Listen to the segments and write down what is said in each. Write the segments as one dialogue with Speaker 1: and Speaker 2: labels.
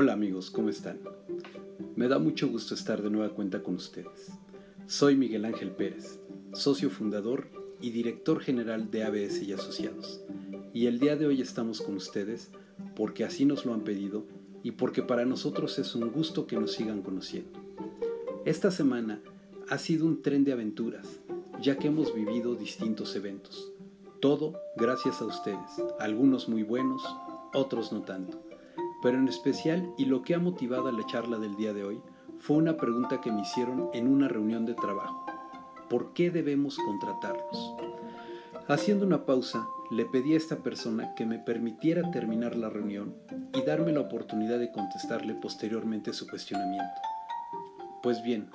Speaker 1: Hola amigos, ¿cómo están? Me da mucho gusto estar de nueva cuenta con ustedes. Soy Miguel Ángel Pérez, socio fundador y director general de ABS y Asociados. Y el día de hoy estamos con ustedes porque así nos lo han pedido y porque para nosotros es un gusto que nos sigan conociendo. Esta semana ha sido un tren de aventuras, ya que hemos vivido distintos eventos. Todo gracias a ustedes, algunos muy buenos, otros no tanto. Pero en especial, y lo que ha motivado la charla del día de hoy, fue una pregunta que me hicieron en una reunión de trabajo. ¿Por qué debemos contratarlos? Haciendo una pausa, le pedí a esta persona que me permitiera terminar la reunión y darme la oportunidad de contestarle posteriormente su cuestionamiento. Pues bien,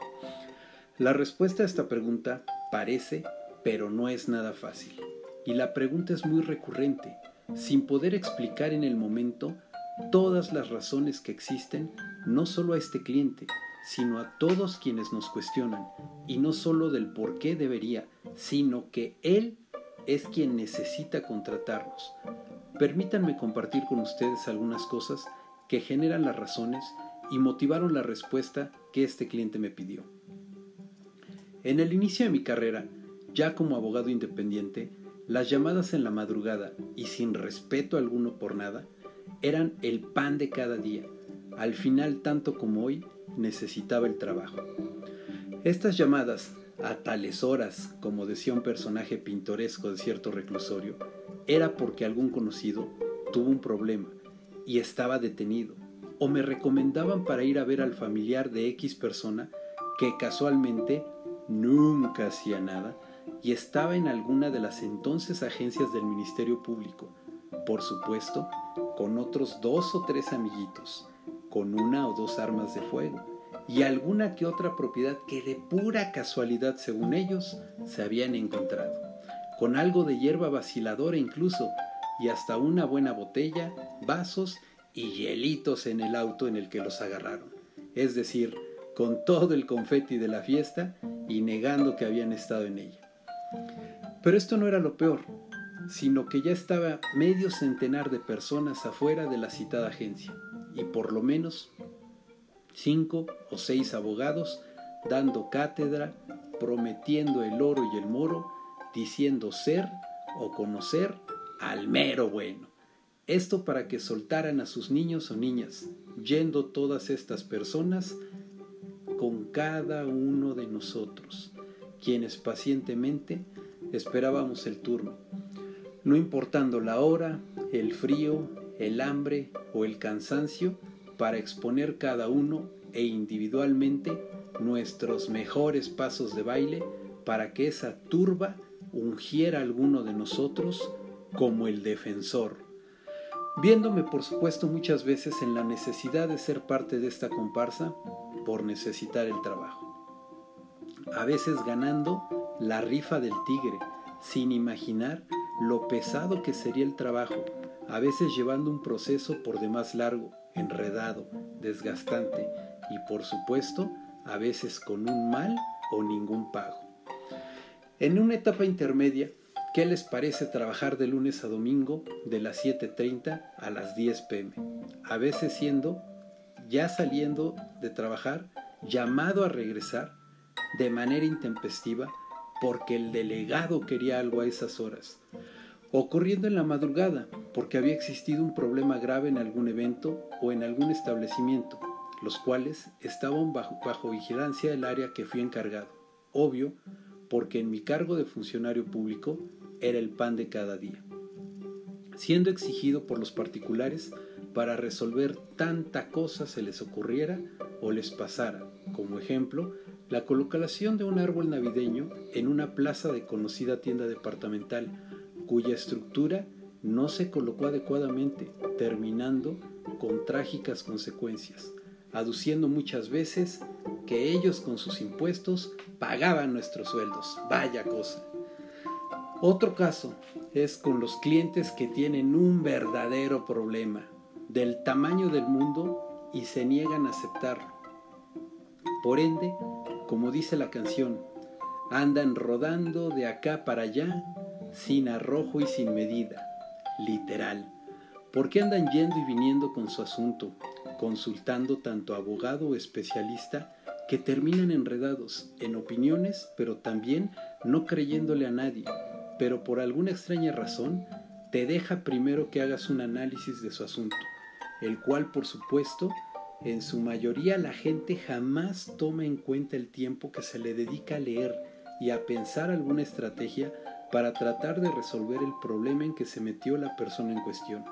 Speaker 1: la respuesta a esta pregunta parece, pero no es nada fácil. Y la pregunta es muy recurrente, sin poder explicar en el momento todas las razones que existen, no solo a este cliente, sino a todos quienes nos cuestionan, y no solo del por qué debería, sino que él es quien necesita contratarnos. Permítanme compartir con ustedes algunas cosas que generan las razones y motivaron la respuesta que este cliente me pidió. En el inicio de mi carrera, ya como abogado independiente, las llamadas en la madrugada y sin respeto alguno por nada eran el pan de cada día. Al final, tanto como hoy, necesitaba el trabajo. Estas llamadas a tales horas, como decía un personaje pintoresco de cierto reclusorio, era porque algún conocido tuvo un problema y estaba detenido, o me recomendaban para ir a ver al familiar de X persona que casualmente nunca hacía nada y estaba en alguna de las entonces agencias del Ministerio Público, por supuesto, con otros dos o tres amiguitos, con una o dos armas de fuego y alguna que otra propiedad que de pura casualidad, según ellos, se habían encontrado, con algo de hierba vaciladora incluso, y hasta una buena botella, vasos y hielitos en el auto en el que los agarraron, es decir, con todo el confeti de la fiesta y negando que habían estado en ella. Pero esto no era lo peor, sino que ya estaba medio centenar de personas afuera de la citada agencia, y por lo menos cinco o seis abogados dando cátedra, prometiendo el oro y el moro, diciendo ser o conocer al mero bueno. Esto para que soltaran a sus niños o niñas, yendo todas estas personas con cada uno de nosotros, quienes pacientemente esperábamos el turno, no importando la hora, el frío, el hambre o el cansancio, para exponer cada uno e individualmente nuestros mejores pasos de baile para que esa turba ungiera a alguno de nosotros como el defensor, viéndome por supuesto muchas veces en la necesidad de ser parte de esta comparsa por necesitar el trabajo. A veces ganando la rifa del tigre, sin imaginar lo pesado que sería el trabajo, a veces llevando un proceso por demás largo, enredado, desgastante y por supuesto a veces con un mal o ningún pago. En una etapa intermedia, ¿qué les parece trabajar de lunes a domingo de las 7.30 a las 10 pm? A veces siendo, ya saliendo de trabajar, llamado a regresar de manera intempestiva porque el delegado quería algo a esas horas ocurriendo en la madrugada, porque había existido un problema grave en algún evento o en algún establecimiento, los cuales estaban bajo, bajo vigilancia del área que fui encargado. Obvio, porque en mi cargo de funcionario público era el pan de cada día. Siendo exigido por los particulares para resolver tanta cosa se les ocurriera o les pasara, como ejemplo, la colocación de un árbol navideño en una plaza de conocida tienda departamental cuya estructura no se colocó adecuadamente, terminando con trágicas consecuencias, aduciendo muchas veces que ellos con sus impuestos pagaban nuestros sueldos. Vaya cosa. Otro caso es con los clientes que tienen un verdadero problema del tamaño del mundo y se niegan a aceptarlo. Por ende, como dice la canción, andan rodando de acá para allá sin arrojo y sin medida, literal, ¿Por qué andan yendo y viniendo con su asunto, consultando tanto abogado o especialista que terminan enredados en opiniones, pero también no creyéndole a nadie, pero por alguna extraña razón te deja primero que hagas un análisis de su asunto, el cual por supuesto en su mayoría la gente jamás toma en cuenta el tiempo que se le dedica a leer y a pensar alguna estrategia para tratar de resolver el problema en que se metió la persona en cuestión.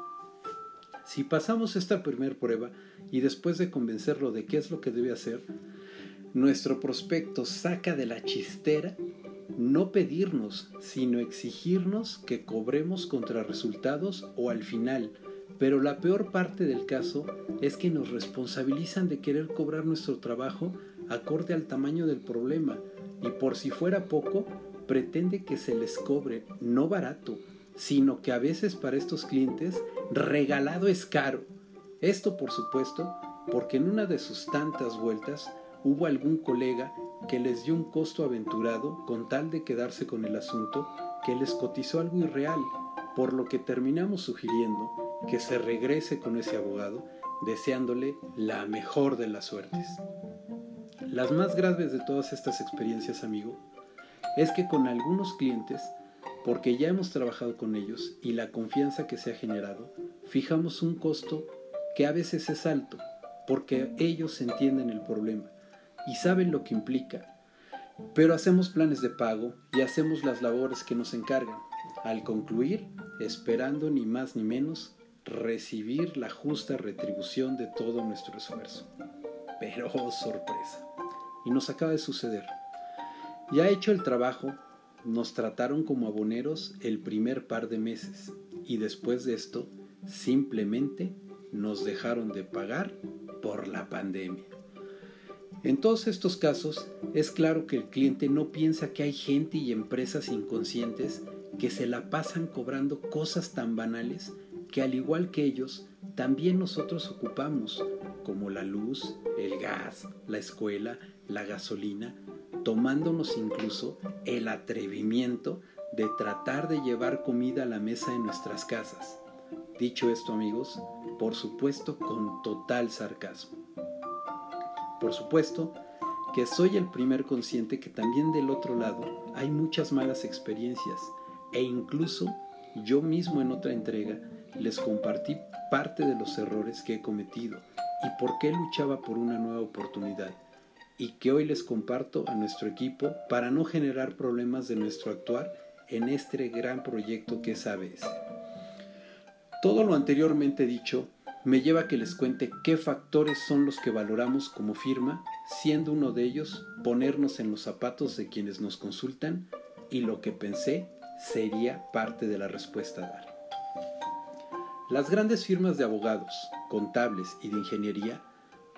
Speaker 1: Si pasamos esta primera prueba y después de convencerlo de qué es lo que debe hacer, nuestro prospecto saca de la chistera no pedirnos, sino exigirnos que cobremos contra resultados o al final, pero la peor parte del caso es que nos responsabilizan de querer cobrar nuestro trabajo acorde al tamaño del problema y por si fuera poco, pretende que se les cobre no barato, sino que a veces para estos clientes regalado es caro. Esto por supuesto porque en una de sus tantas vueltas hubo algún colega que les dio un costo aventurado con tal de quedarse con el asunto que les cotizó algo irreal, por lo que terminamos sugiriendo que se regrese con ese abogado, deseándole la mejor de las suertes. Las más graves de todas estas experiencias, amigo, es que con algunos clientes, porque ya hemos trabajado con ellos y la confianza que se ha generado, fijamos un costo que a veces es alto, porque ellos entienden el problema y saben lo que implica, pero hacemos planes de pago y hacemos las labores que nos encargan, al concluir esperando ni más ni menos recibir la justa retribución de todo nuestro esfuerzo. Pero oh, sorpresa, y nos acaba de suceder. Ya hecho el trabajo, nos trataron como aboneros el primer par de meses y después de esto simplemente nos dejaron de pagar por la pandemia. En todos estos casos es claro que el cliente no piensa que hay gente y empresas inconscientes que se la pasan cobrando cosas tan banales que al igual que ellos, también nosotros ocupamos, como la luz, el gas, la escuela, la gasolina, tomándonos incluso el atrevimiento de tratar de llevar comida a la mesa en nuestras casas. Dicho esto amigos, por supuesto con total sarcasmo. Por supuesto que soy el primer consciente que también del otro lado hay muchas malas experiencias e incluso yo mismo en otra entrega les compartí parte de los errores que he cometido y por qué luchaba por una nueva oportunidad y que hoy les comparto a nuestro equipo para no generar problemas de nuestro actuar en este gran proyecto que es ABS. Todo lo anteriormente dicho me lleva a que les cuente qué factores son los que valoramos como firma, siendo uno de ellos ponernos en los zapatos de quienes nos consultan y lo que pensé sería parte de la respuesta a dar. Las grandes firmas de abogados, contables y de ingeniería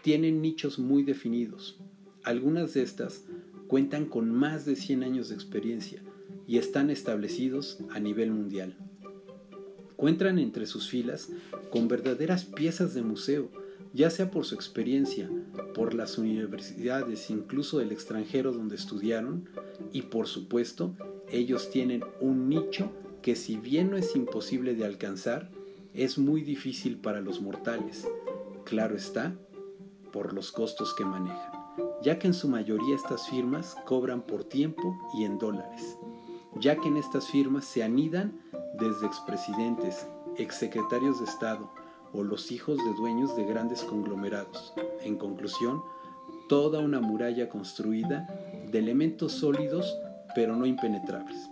Speaker 1: tienen nichos muy definidos. Algunas de estas cuentan con más de 100 años de experiencia y están establecidos a nivel mundial. Cuentan entre sus filas con verdaderas piezas de museo, ya sea por su experiencia, por las universidades, incluso del extranjero donde estudiaron, y por supuesto, ellos tienen un nicho que si bien no es imposible de alcanzar, es muy difícil para los mortales. Claro está, por los costos que manejan, ya que en su mayoría estas firmas cobran por tiempo y en dólares, ya que en estas firmas se anidan desde expresidentes, exsecretarios de Estado o los hijos de dueños de grandes conglomerados. En conclusión, toda una muralla construida de elementos sólidos pero no impenetrables.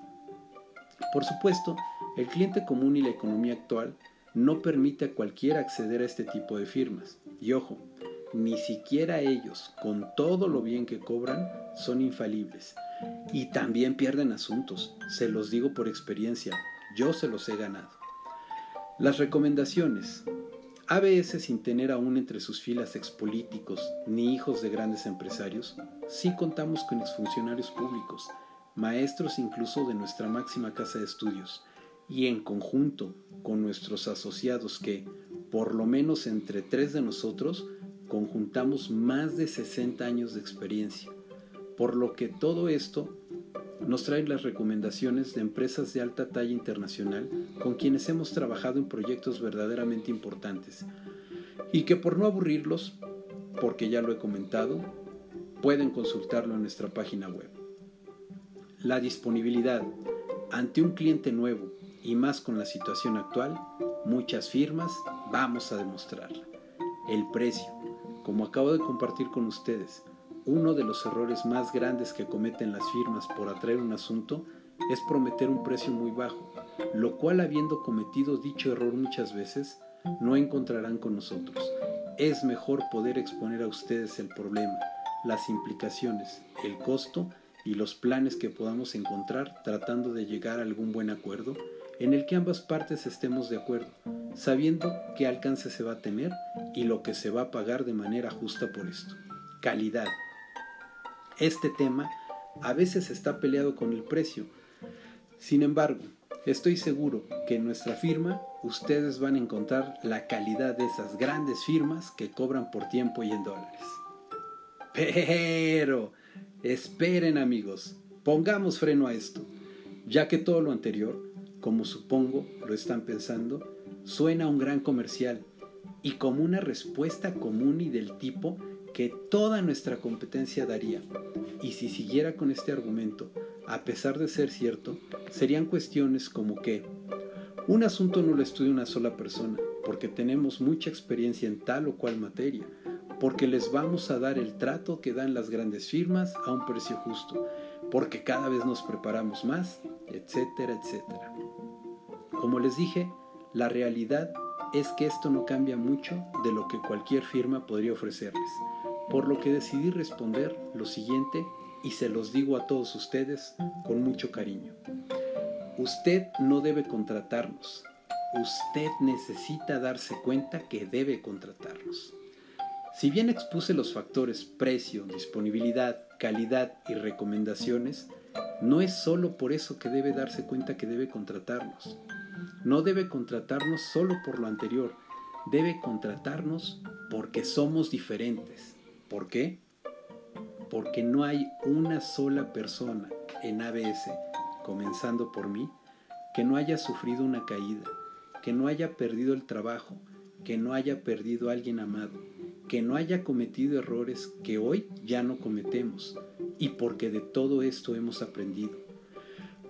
Speaker 1: Por supuesto, el cliente común y la economía actual no permite a cualquiera acceder a este tipo de firmas. Y ojo, ni siquiera ellos, con todo lo bien que cobran, son infalibles. Y también pierden asuntos, se los digo por experiencia, yo se los he ganado. Las recomendaciones. ABS sin tener aún entre sus filas expolíticos ni hijos de grandes empresarios, sí contamos con exfuncionarios públicos, maestros incluso de nuestra máxima casa de estudios, y en conjunto con nuestros asociados que, por lo menos entre tres de nosotros, conjuntamos más de 60 años de experiencia, por lo que todo esto nos trae las recomendaciones de empresas de alta talla internacional con quienes hemos trabajado en proyectos verdaderamente importantes y que por no aburrirlos, porque ya lo he comentado, pueden consultarlo en nuestra página web. La disponibilidad ante un cliente nuevo y más con la situación actual, muchas firmas vamos a demostrarla. El precio, como acabo de compartir con ustedes, uno de los errores más grandes que cometen las firmas por atraer un asunto es prometer un precio muy bajo, lo cual habiendo cometido dicho error muchas veces, no encontrarán con nosotros. Es mejor poder exponer a ustedes el problema, las implicaciones, el costo y los planes que podamos encontrar tratando de llegar a algún buen acuerdo en el que ambas partes estemos de acuerdo, sabiendo qué alcance se va a tener y lo que se va a pagar de manera justa por esto. Calidad. Este tema a veces está peleado con el precio. Sin embargo, estoy seguro que en nuestra firma ustedes van a encontrar la calidad de esas grandes firmas que cobran por tiempo y en dólares. Pero, esperen amigos, pongamos freno a esto, ya que todo lo anterior como supongo lo están pensando, suena un gran comercial y como una respuesta común y del tipo que toda nuestra competencia daría. Y si siguiera con este argumento, a pesar de ser cierto, serían cuestiones como que un asunto no lo estudia una sola persona, porque tenemos mucha experiencia en tal o cual materia, porque les vamos a dar el trato que dan las grandes firmas a un precio justo, porque cada vez nos preparamos más, etcétera, etcétera. Como les dije, la realidad es que esto no cambia mucho de lo que cualquier firma podría ofrecerles, por lo que decidí responder lo siguiente y se los digo a todos ustedes con mucho cariño. Usted no debe contratarnos, usted necesita darse cuenta que debe contratarnos. Si bien expuse los factores precio, disponibilidad, calidad y recomendaciones, no es solo por eso que debe darse cuenta que debe contratarnos. No debe contratarnos solo por lo anterior, debe contratarnos porque somos diferentes. ¿Por qué? Porque no hay una sola persona en ABS, comenzando por mí, que no haya sufrido una caída, que no haya perdido el trabajo, que no haya perdido a alguien amado, que no haya cometido errores que hoy ya no cometemos y porque de todo esto hemos aprendido.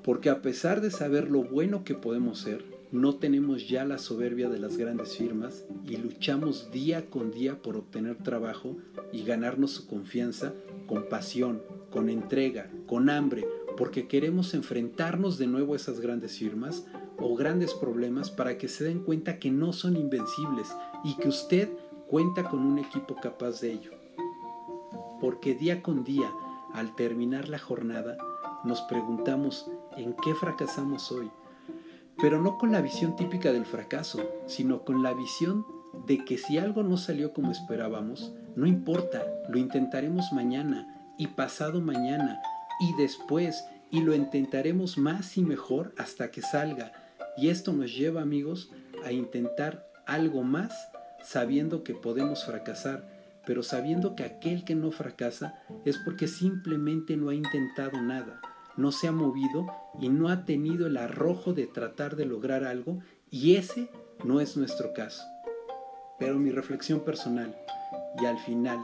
Speaker 1: Porque a pesar de saber lo bueno que podemos ser, no tenemos ya la soberbia de las grandes firmas y luchamos día con día por obtener trabajo y ganarnos su confianza con pasión, con entrega, con hambre, porque queremos enfrentarnos de nuevo a esas grandes firmas o grandes problemas para que se den cuenta que no son invencibles y que usted cuenta con un equipo capaz de ello. Porque día con día, al terminar la jornada, nos preguntamos en qué fracasamos hoy, pero no con la visión típica del fracaso, sino con la visión de que si algo no salió como esperábamos, no importa, lo intentaremos mañana y pasado mañana y después y lo intentaremos más y mejor hasta que salga. Y esto nos lleva, amigos, a intentar algo más sabiendo que podemos fracasar, pero sabiendo que aquel que no fracasa es porque simplemente no ha intentado nada, no se ha movido y no ha tenido el arrojo de tratar de lograr algo y ese no es nuestro caso. Pero mi reflexión personal y al final,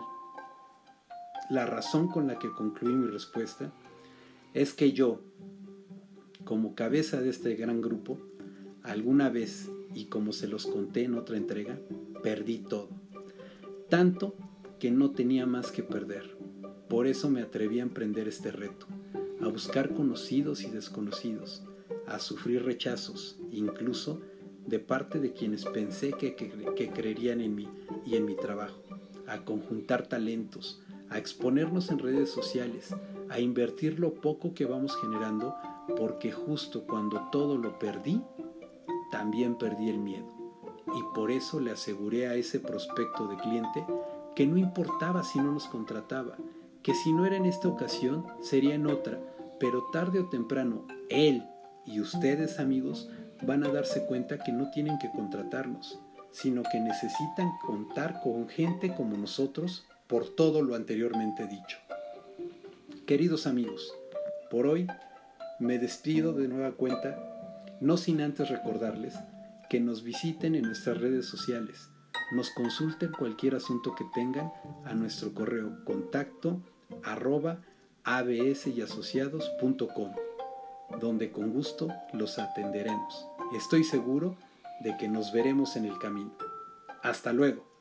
Speaker 1: la razón con la que concluí mi respuesta es que yo, como cabeza de este gran grupo, alguna vez, y como se los conté en otra entrega, perdí todo. Tanto que no tenía más que perder. Por eso me atreví a emprender este reto, a buscar conocidos y desconocidos, a sufrir rechazos, incluso de parte de quienes pensé que, que, creerían en mí y en mi trabajo, a conjuntar talentos, a exponernos en redes sociales, a invertir lo poco que vamos generando, porque justo cuando todo lo perdí, también perdí el miedo. Y por eso le aseguré a ese prospecto de cliente que no importaba si no nos contrataba, que si no era en esta ocasión sería en otra, pero tarde o temprano él y ustedes amigos van a darse cuenta que no tienen que contratarnos, sino que necesitan contar con gente como nosotros por todo lo anteriormente dicho. Queridos amigos, por hoy me despido de nueva cuenta, no sin antes recordarles que nos visiten en nuestras redes sociales, nos consulten cualquier asunto que tengan a nuestro correo contacto arroba absyasociados.com, donde con gusto los atenderemos. Estoy seguro de que nos veremos en el camino. Hasta luego.